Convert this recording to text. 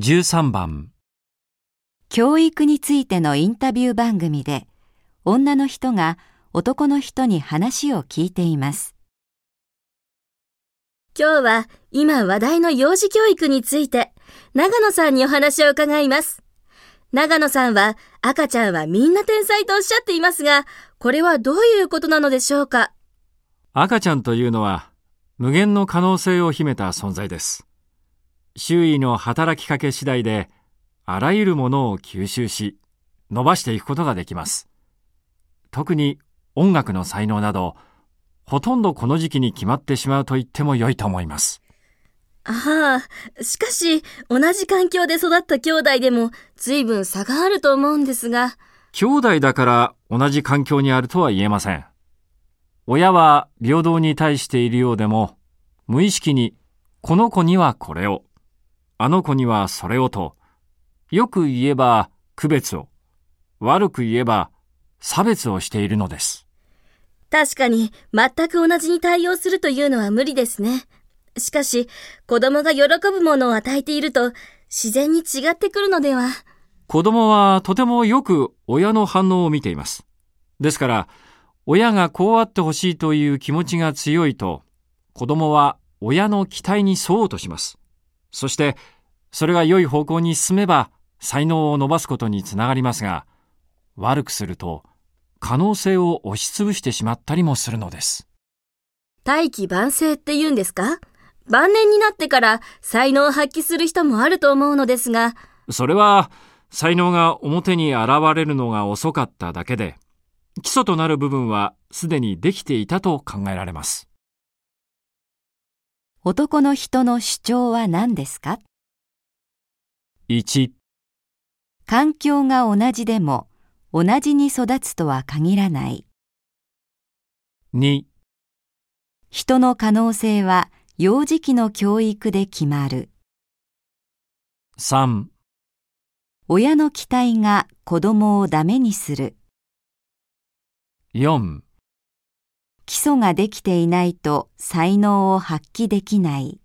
13番教育についてのインタビュー番組で、女の人が男の人に話を聞いています。今日は今話題の幼児教育について長野さんにお話を伺います。長野さんは赤ちゃんはみんな天才とおっしゃっていますが、これはどういうことなのでしょうか？赤ちゃんというのは無限の可能性を秘めた存在です。周囲の働きかけ次第であらゆるものを吸収し伸ばしていくことができます。特に音楽の才能などほとんどこの時期に決まってしまうと言っても良いと思います。ああ、しかし同じ環境で育った兄弟でも随分差があると思うんですが、兄弟だから同じ環境にあるとは言えません。親は平等に対しているようでも、無意識にこの子にはこれを、あの子にはそれをと、よく言えば区別を、悪く言えば差別をしているのです。確かに全く同じに対応するというのは無理ですね。しかし、子供が喜ぶものを与えていると自然に違ってくるのでは。子供はとてもよく親の反応を見ています。ですから、親がこうあってほしいという気持ちが強いと、子供は親の期待に沿おうとします。そして、それが良い方向に進めば、才能を伸ばすことにつながりますが、悪くすると、可能性を押しつぶしてしまったりもするのです。大器晩成って言うんですか？晩年になってから才能を発揮する人もあると思うのですが、それは、才能が表に現れるのが遅かっただけで、基礎となる部分はすでにできていたと考えられます。男の人の主張は何ですか？1、環境が同じでも同じに育つとは限らない。2、人の可能性は幼児期の教育で決まる。3、親の期待が子供をダメにする。4基礎ができていないと才能を発揮できない。